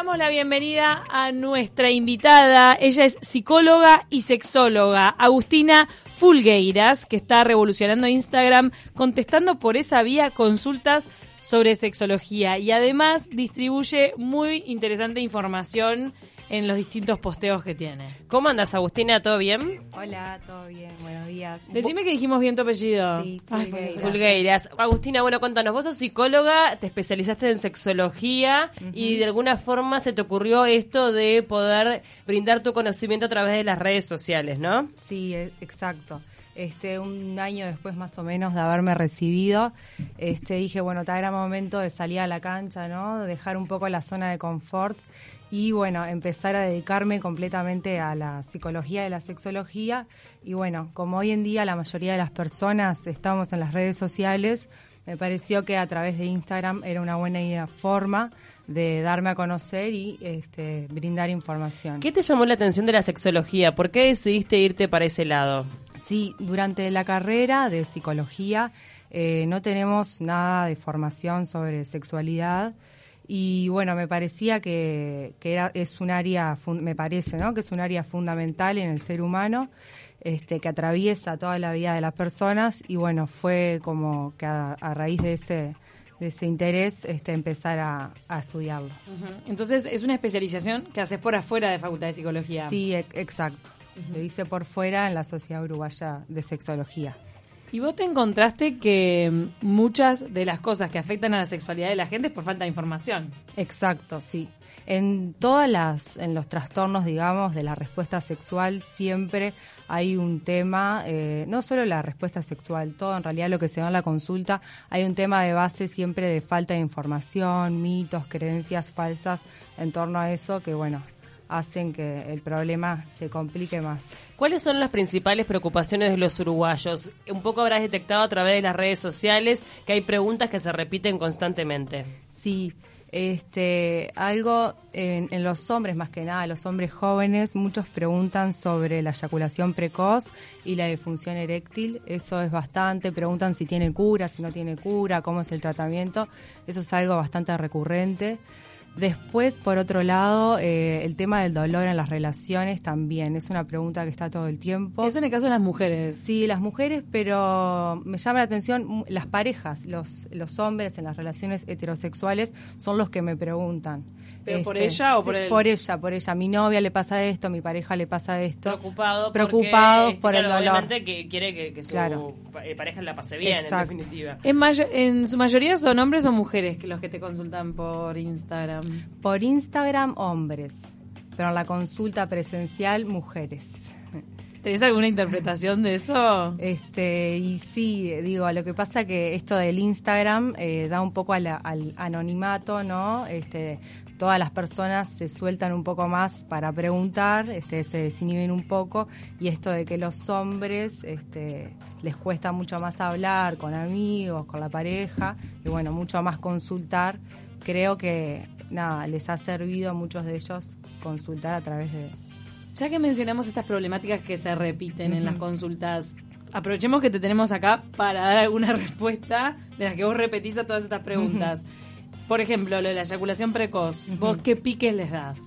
damos la bienvenida a nuestra invitada. Ella es psicóloga y sexóloga, Agustina Fulgueiras, que está revolucionando Instagram, contestando por esa vía consultas sobre sexología y además distribuye muy interesante información en los distintos posteos que tiene. ¿Cómo andas, Agustina? ¿Todo bien? Hola, todo bien, buenos días. Decime que dijimos bien tu apellido. Sí. Fulgueiras. Agustina, bueno, cuéntanos, vos sos psicóloga, te especializaste en sexología y de alguna forma se te ocurrió esto de poder brindar tu conocimiento a través de las redes sociales, ¿no? Sí, e- exacto. Este, un año después más o menos de haberme recibido, este, dije, bueno, tal era momento de salir a la cancha, ¿no? De dejar un poco la zona de confort y, bueno, empezar a dedicarme completamente a la psicología y la sexología. Y, bueno, como hoy en día la mayoría de las personas estamos en las redes sociales, me pareció que a través de Instagram era una buena idea, forma de darme a conocer y este, brindar información. ¿Qué te llamó la atención de la sexología? ¿Por qué decidiste irte para ese lado? Sí, durante la carrera de psicología eh, no tenemos nada de formación sobre sexualidad y bueno, me parecía que, que era, es un área, me parece, ¿no? Que es un área fundamental en el ser humano, este, que atraviesa toda la vida de las personas y bueno, fue como que a, a raíz de ese, de ese interés este, empezar a, a estudiarlo. Entonces es una especialización que haces por afuera de Facultad de Psicología. Sí, e- exacto. Lo hice por fuera en la Sociedad Uruguaya de Sexología. Y vos te encontraste que muchas de las cosas que afectan a la sexualidad de la gente es por falta de información. Exacto, sí. En todas las, en los trastornos, digamos, de la respuesta sexual siempre hay un tema, eh, no solo la respuesta sexual, todo en realidad lo que se da en la consulta, hay un tema de base siempre de falta de información, mitos, creencias falsas en torno a eso que, bueno, hacen que el problema se complique más. ¿Cuáles son las principales preocupaciones de los uruguayos? Un poco habrás detectado a través de las redes sociales que hay preguntas que se repiten constantemente. Sí, este, algo en, en los hombres, más que nada, los hombres jóvenes, muchos preguntan sobre la eyaculación precoz y la disfunción eréctil. Eso es bastante. Preguntan si tiene cura, si no tiene cura, cómo es el tratamiento. Eso es algo bastante recurrente. Después, por otro lado, eh, el tema del dolor en las relaciones también es una pregunta que está todo el tiempo. Eso en el caso de las mujeres. Sí, las mujeres, pero me llama la atención mm, las parejas, los, los hombres en las relaciones heterosexuales son los que me preguntan. Este, ¿Pero por ella o por sí, él? Por ella, por ella. Mi novia le pasa esto, mi pareja le pasa esto. Preocupado Preocupados porque, por el claro, dolor. Obviamente que quiere que, que su Claro. eh, pareja la pase bien, Exacto. en definitiva. En, su mayoría son hombres o mujeres que los que te consultan por Instagram. Por Instagram, hombres, pero en la consulta presencial, mujeres. ¿Tenés alguna interpretación de eso? Este, y sí, digo, lo que pasa que esto del Instagram eh, da un poco a la- al anonimato, ¿no? Este, todas las personas se sueltan un poco más para preguntar, este, se desinhiben un poco, y esto de que los hombres este, les cuesta mucho más hablar con amigos, con la pareja, y bueno, mucho más consultar, creo que nada, les ha servido a muchos de ellos consultar a través de, Ya que mencionamos estas problemáticas que se repiten en las consultas, aprovechemos que te tenemos acá para dar alguna respuesta de las que vos repetís a todas estas preguntas. Por ejemplo, lo de la eyaculación precoz. ¿Vos qué piques les das?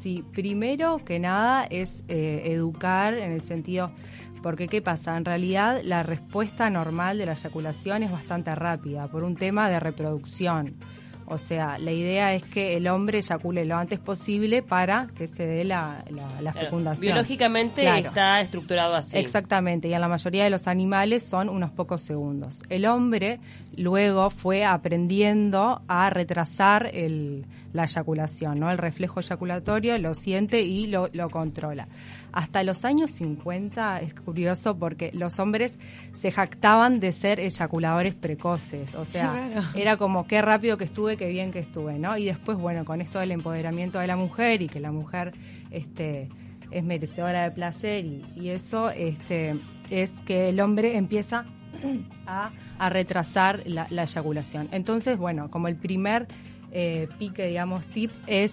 Sí, primero que nada es eh, educar en el sentido, porque ¿qué pasa? En realidad la respuesta normal de la eyaculación es bastante rápida por un tema de reproducción. O sea, la idea es que el hombre eyacule lo antes posible para que se dé la, la- la Claro, fecundación. Biológicamente Claro. está estructurado así. Exactamente, y en la mayoría de los animales son unos pocos segundos. El hombre luego fue aprendiendo a retrasar el- la eyaculación, ¿no? El reflejo eyaculatorio lo siente y lo, lo controla. Hasta los años 50 es curioso porque los hombres se jactaban de ser eyaculadores precoces, o sea, era como qué rápido que estuve, qué bien que estuve, ¿no? Y después, bueno, con esto del empoderamiento de la mujer y que la mujer este es merecedora de placer y, y eso este es que el hombre empieza a, a retrasar la, la eyaculación. Entonces, bueno, como el primer eh, pique, digamos, tip es,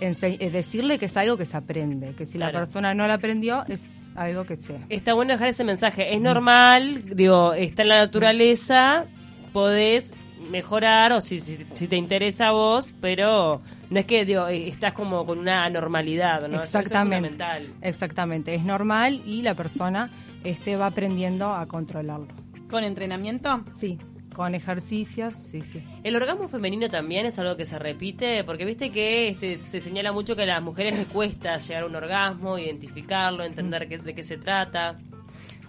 es decirle que es algo que se aprende, que si la persona no lo aprendió es algo que se... Está bueno dejar ese mensaje. Es normal, digo, está en la naturaleza, podés mejorar o si, si, si te interesa a vos, pero No es que digo, eh, estás como con una anormalidad, ¿no? Eso- eso es Exactamente. fundamental. Exactamente, es normal y la persona este, va aprendiendo a controlarlo. ¿Con entrenamiento? Sí, con ejercicios, sí, sí. El orgasmo femenino también es algo que se repite, porque viste que este, se señala mucho que a las mujeres les cuesta llegar a un orgasmo, identificarlo, entender qué- de qué se trata.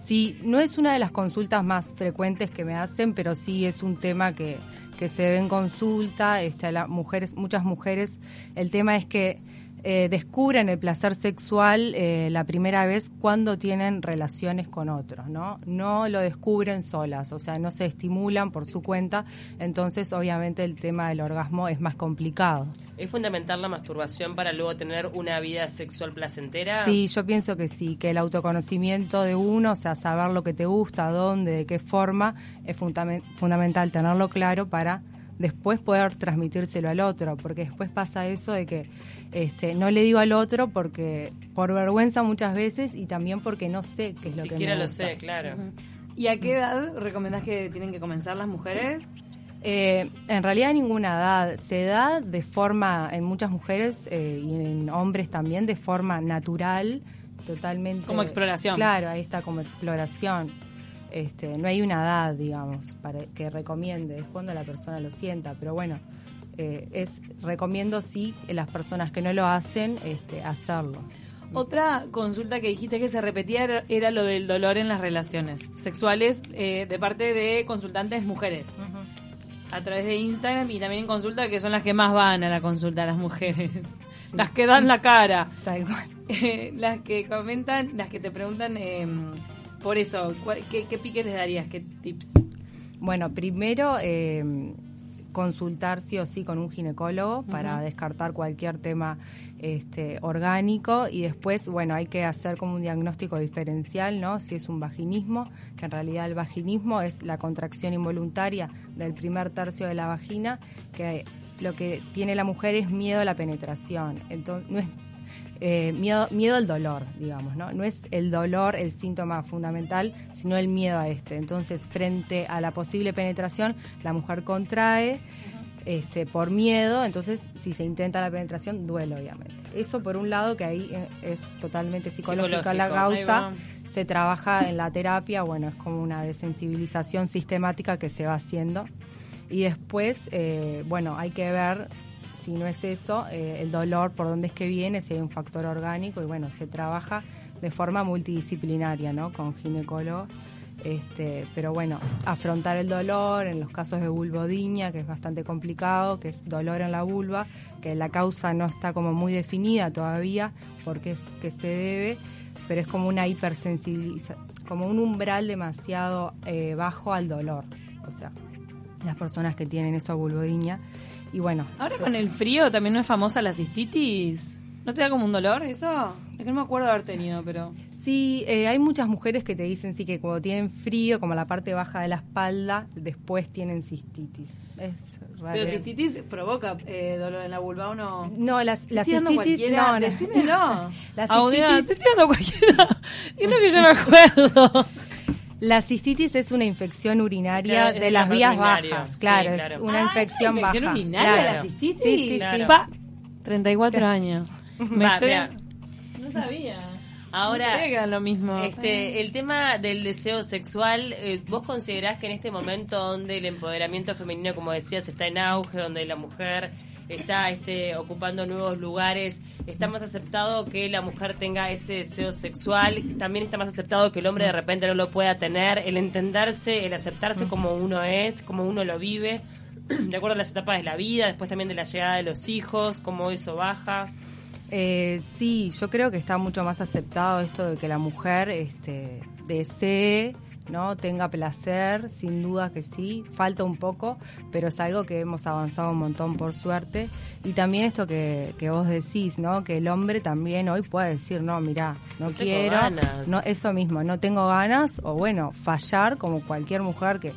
Sí, no es una de las consultas más frecuentes que me hacen, pero sí es un tema que, que se ve en consulta. Este, mujeres, muchas mujeres, el tema es que eh, descubren el placer sexual eh, la primera vez cuando tienen relaciones con otros, ¿no? No lo descubren solas, o sea, no se estimulan por su cuenta, entonces obviamente el tema del orgasmo es más complicado. ¿Es fundamental la masturbación para luego tener una vida sexual placentera? Sí, yo pienso que sí, que el autoconocimiento de uno, o sea, saber lo que te gusta, dónde, de qué forma, es fundamen- fundamental tenerlo claro para después poder transmitírselo al otro, porque después pasa eso de que este, no le digo al otro porque por vergüenza muchas veces y también porque no sé qué es lo que Siquiera lo gusta. sé, claro. ¿Y a qué edad recomendás que tienen que comenzar las mujeres? Eh, en realidad ninguna edad. Se da de forma, en muchas mujeres eh, y en hombres también, de forma natural, totalmente. Como exploración. Claro, ahí está como exploración. Este, no hay una edad, digamos, para que recomiende, es cuando la persona lo sienta, pero bueno, eh, es recomiendo sí las personas que no lo hacen, este, hacerlo. Otra consulta que dijiste que se repetía era, era lo del dolor en las relaciones sexuales eh, de parte de consultantes mujeres a través de Instagram y también en consulta que son las que más van a la consulta las mujeres, las que dan la cara, Tal cual. Eh, las que comentan, las que te preguntan eh, por eso, ¿cuál- qué, ¿qué piques les darías? ¿Qué tips? Bueno, primero eh, consultar sí o sí con un ginecólogo para descartar cualquier tema este, orgánico y después, bueno, hay que hacer como un diagnóstico diferencial, ¿no? Si es un vaginismo, que en realidad el vaginismo es la contracción involuntaria del primer tercio de la vagina, que lo que tiene la mujer es miedo a la penetración. Entonces, no es eh, miedo, miedo al dolor, digamos, ¿no? No es el dolor el síntoma fundamental, sino el miedo a este. Entonces, frente a la posible penetración, la mujer contrae este, por miedo, entonces si se intenta la penetración, duele obviamente. Eso por un lado, que ahí eh, es totalmente psicológica la causa, se trabaja en la terapia, bueno, es como una desensibilización sistemática que se va haciendo. Y después, eh, bueno, hay que ver si no es eso, eh, el dolor, por dónde es que viene, si hay un factor orgánico, y bueno, se trabaja de forma multidisciplinaria, ¿no? Con ginecólogos. Este, pero bueno, afrontar el dolor en los casos de vulvodinia, que es bastante complicado, que es dolor en la vulva, que la causa no está como muy definida todavía, porque es que se debe, pero es como una hipersensibilización, como un umbral demasiado eh, bajo al dolor. O sea, las personas que tienen eso vulvodinia. Y bueno, Ahora con el frío también no es famosa la cistitis. ¿No te da como un dolor eso? Es que no me acuerdo haber tenido, pero... Sí, eh, hay muchas mujeres que te dicen sí que cuando tienen frío, como la parte baja de la espalda, después tienen cistitis. Es raro. Pero cistitis provoca eh, dolor en la vulva o no. No, la, la cistitis cualquiera, no, no. decímelo. La cistitis- estoy tirando cualquiera. Es lo que yo me acuerdo. La cistitis es una infección urinaria de las vías bajas, sí, claro, claro. es una Ah, infección ¿es una infección baja. urinaria claro. la cistitis? Sí, sí, Claro. sí. Pa, 34 años. Me Va, estoy- mira. No sabía. Ahora, No lo mismo. Este, el tema del deseo sexual, eh, ¿vos considerás que en este momento donde el empoderamiento femenino, como decías, está en auge, donde la mujer está este, ocupando nuevos lugares, está más aceptado que la mujer tenga ese deseo sexual? También está más aceptado que el hombre de repente no lo pueda tener, el entenderse, el aceptarse como uno es, como uno lo vive, de acuerdo a las etapas de la vida, después también de la llegada de los hijos, cómo eso baja. Eh, sí, yo creo que está mucho más aceptado esto de que la mujer este, desee, ¿no? Tenga placer, sin duda que sí, falta un poco, pero es algo que hemos avanzado un montón por suerte. Y también esto que, que vos decís, ¿no? Que el hombre también hoy puede decir, no, mira, no, No tengo quiero, ganas. no eso mismo, no tengo ganas, o bueno, fallar como cualquier mujer que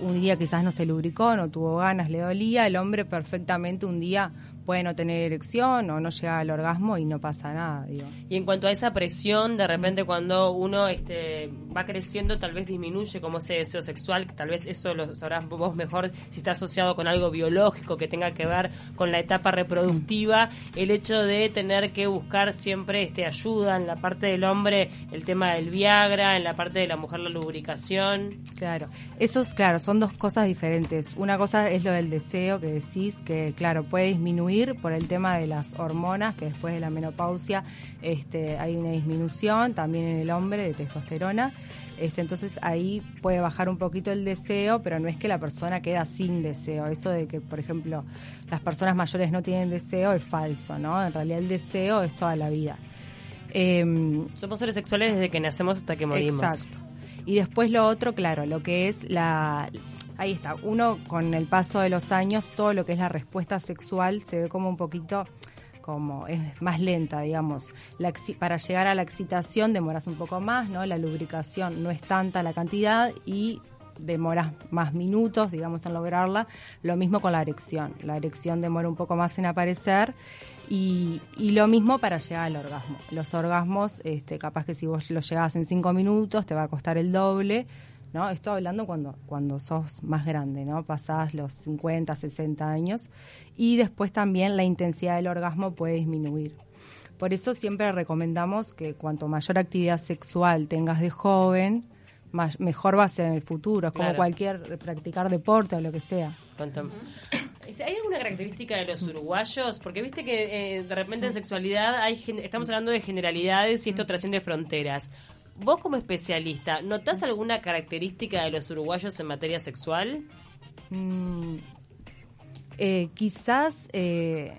un día quizás no se lubricó, no tuvo ganas, le dolía, el hombre perfectamente un día puede no tener erección o no llegar al orgasmo y no pasa nada, digo. Y en cuanto a esa presión, de repente cuando uno este, va creciendo, tal vez disminuye como ese deseo sexual, tal vez eso lo sabrás vos mejor si está asociado con algo biológico que tenga que ver con la etapa reproductiva, el hecho de tener que buscar siempre este ayuda en la parte del hombre, el tema del Viagra, en la parte de la mujer la lubricación. Claro, esos, claro, son dos cosas diferentes. Una cosa es lo del deseo que decís, que claro, puede disminuir por el tema de las hormonas, que después de la menopausia este, hay una disminución también en el hombre de testosterona. Este, entonces ahí puede bajar un poquito el deseo, pero no es que la persona queda sin deseo. Eso de que, por ejemplo, las personas mayores no tienen deseo es falso, ¿no? En realidad el deseo es toda la vida. Em, Somos seres sexuales desde que nacemos hasta que morimos. Exacto. Y después lo otro, claro, lo que es la, ahí está, uno con el paso de los años, todo lo que es la respuesta sexual se ve como un poquito como es más lenta, digamos. para llegar a la excitación demoras un poco más, ¿no? La lubricación no es tanta la cantidad y demoras más minutos, digamos, en lograrla. Lo mismo con la erección. La erección demora un poco más en aparecer y, y lo mismo para llegar al orgasmo. Los orgasmos, este, capaz que si vos lo llegás en cinco minutos, te va a costar el doble ¿no? Estoy hablando cuando, cuando sos más grande, ¿no? Pasás los 50, 60 años y después también la intensidad del orgasmo puede disminuir. Por eso siempre recomendamos que cuanto mayor actividad sexual tengas de joven, mejor va a ser en el futuro. Es como cualquier practicar deporte o lo que sea. Este, ¿Hay alguna característica de los uruguayos? Porque viste que eh, de repente en sexualidad hay, estamos hablando de generalidades y esto trasciende fronteras. Vos como especialista, ¿notás alguna característica de los uruguayos en materia sexual? Mm, eh, quizás eh,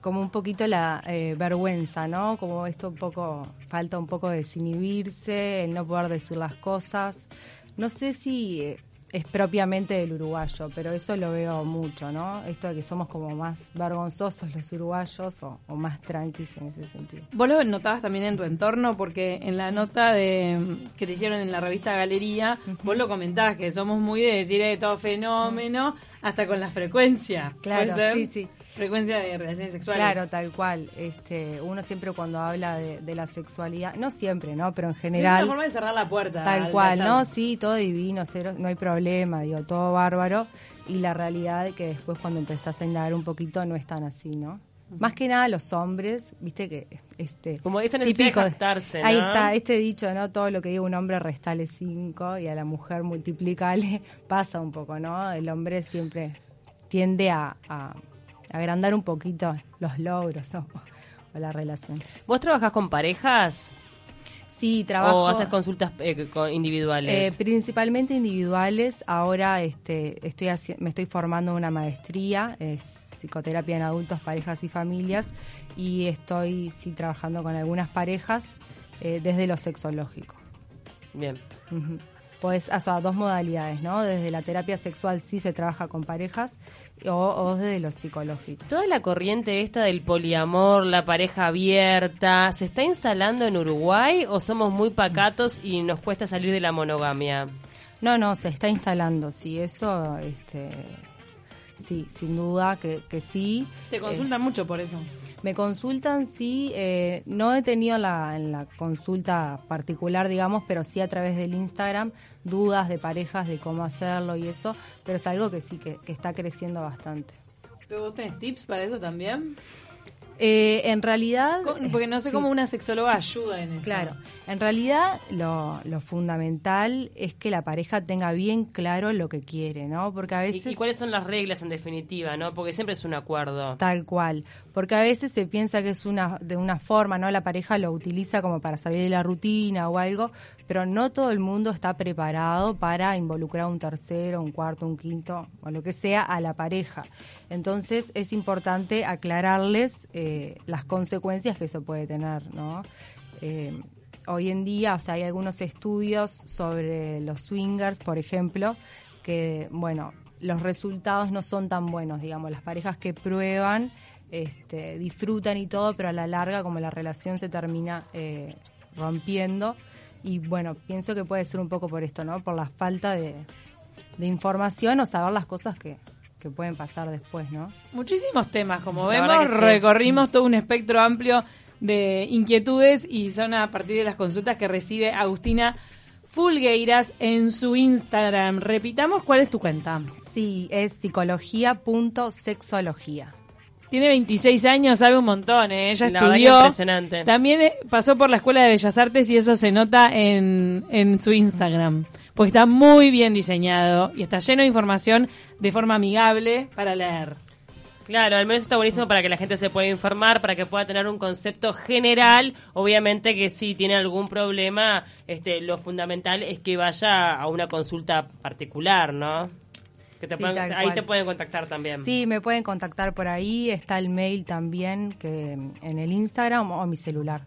como un poquito la eh, vergüenza, ¿no? Como esto un poco, falta un poco desinhibirse, el no poder decir las cosas. No sé si es propiamente del uruguayo, pero eso lo veo mucho, ¿no? Esto de que somos como más vergonzosos los uruguayos o, más tranquilos en ese sentido. Vos lo notabas también en tu entorno, porque en la nota de que te hicieron en la revista Galería, vos lo comentabas, que somos muy de decir de todo fenómeno, hasta con la frecuencia. Claro, sí, sí frecuencia de relaciones sexuales. Claro, tal cual. Este, uno siempre cuando habla de, la sexualidad, no siempre, ¿no? Pero en general. Es una forma de cerrar la puerta. Tal cual, ¿no? Sí, todo divino, cero, no hay problema, digo, todo bárbaro. Y la realidad es que después cuando empezás a indagar un poquito no es tan así, ¿no? Más que nada los hombres, viste que este como dicen típico de Ahí está este dicho, ¿no? Todo lo que diga un hombre restale cinco y a la mujer multiplicale pasa un poco, ¿no? El hombre siempre tiende a agrandar un poquito los logros o, la relación. ¿Vos trabajás con parejas? Sí, trabajo. ¿O haces consultas eh, individuales? Eh, principalmente individuales. Ahora este, estoy me estoy formando una maestría, es psicoterapia en adultos, parejas y familias, y estoy sí trabajando con algunas parejas eh, desde lo sexológico. Bien. Pues, o sea, dos modalidades, ¿no? Desde la terapia sexual sí se trabaja con parejas o, desde lo psicológico. Toda la corriente esta del poliamor, la pareja abierta, ¿se está instalando en Uruguay o somos muy pacatos y nos cuesta salir de la monogamia? No, no, se está instalando, sí, eso, este, sí, sin duda que, que sí. Te consultan mucho por eso. Me consultan, sí, eh, no he tenido la, en la consulta particular, digamos, pero sí a través del Instagram, dudas de parejas de cómo hacerlo y eso, pero es algo que sí, que, que está creciendo bastante. ¿Tú tenés tips para eso también? Eh, en realidad... Porque no sé cómo una sexóloga ayuda en eso. Claro, en realidad lo, lo, fundamental es que la pareja tenga bien claro lo que quiere, ¿no? Porque a veces... ¿Y, cuáles son las reglas en definitiva, no? Porque siempre es un acuerdo. Tal cual. Porque a veces se piensa que es una de una forma, ¿no? La pareja lo utiliza como para salir de la rutina o algo, pero no todo el mundo está preparado para involucrar un tercero, un cuarto, un quinto o lo que sea a la pareja. Entonces es importante aclararles eh, las consecuencias que eso puede tener, ¿no? Eh, hoy en día, o sea, hay algunos estudios sobre los swingers, por ejemplo, que, bueno, los resultados no son tan buenos, digamos, las parejas que prueban este, disfrutan y todo, pero a la larga como la relación se termina eh, rompiendo y bueno, pienso que puede ser un poco por esto, ¿no? Por la falta de, de información o saber las cosas que, que pueden pasar después, ¿no? Muchísimos temas, como La vemos, sí. recorrimos todo un espectro amplio de inquietudes y son a partir de las consultas que recibe Agustina Fulgueiras en su Instagram. Repitamos, ¿cuál es tu cuenta? Sí, es psicología.sexología. Tiene 26 años, sabe un montón, ¿eh? ella La estudió. impresionante. También eh, pasó por la Escuela de Bellas Artes y eso se nota en, en su Instagram. Porque está muy bien diseñado y está lleno de información de forma amigable para leer. Claro, al menos está buenísimo para que la gente se pueda informar, para que pueda tener un concepto general. Obviamente que si tiene algún problema, este, lo fundamental es que vaya a una consulta particular, ¿no? Que te Sí, tal ahí cual. te pueden contactar también. Sí, me pueden contactar por ahí, está el mail también que en el Instagram o mi celular.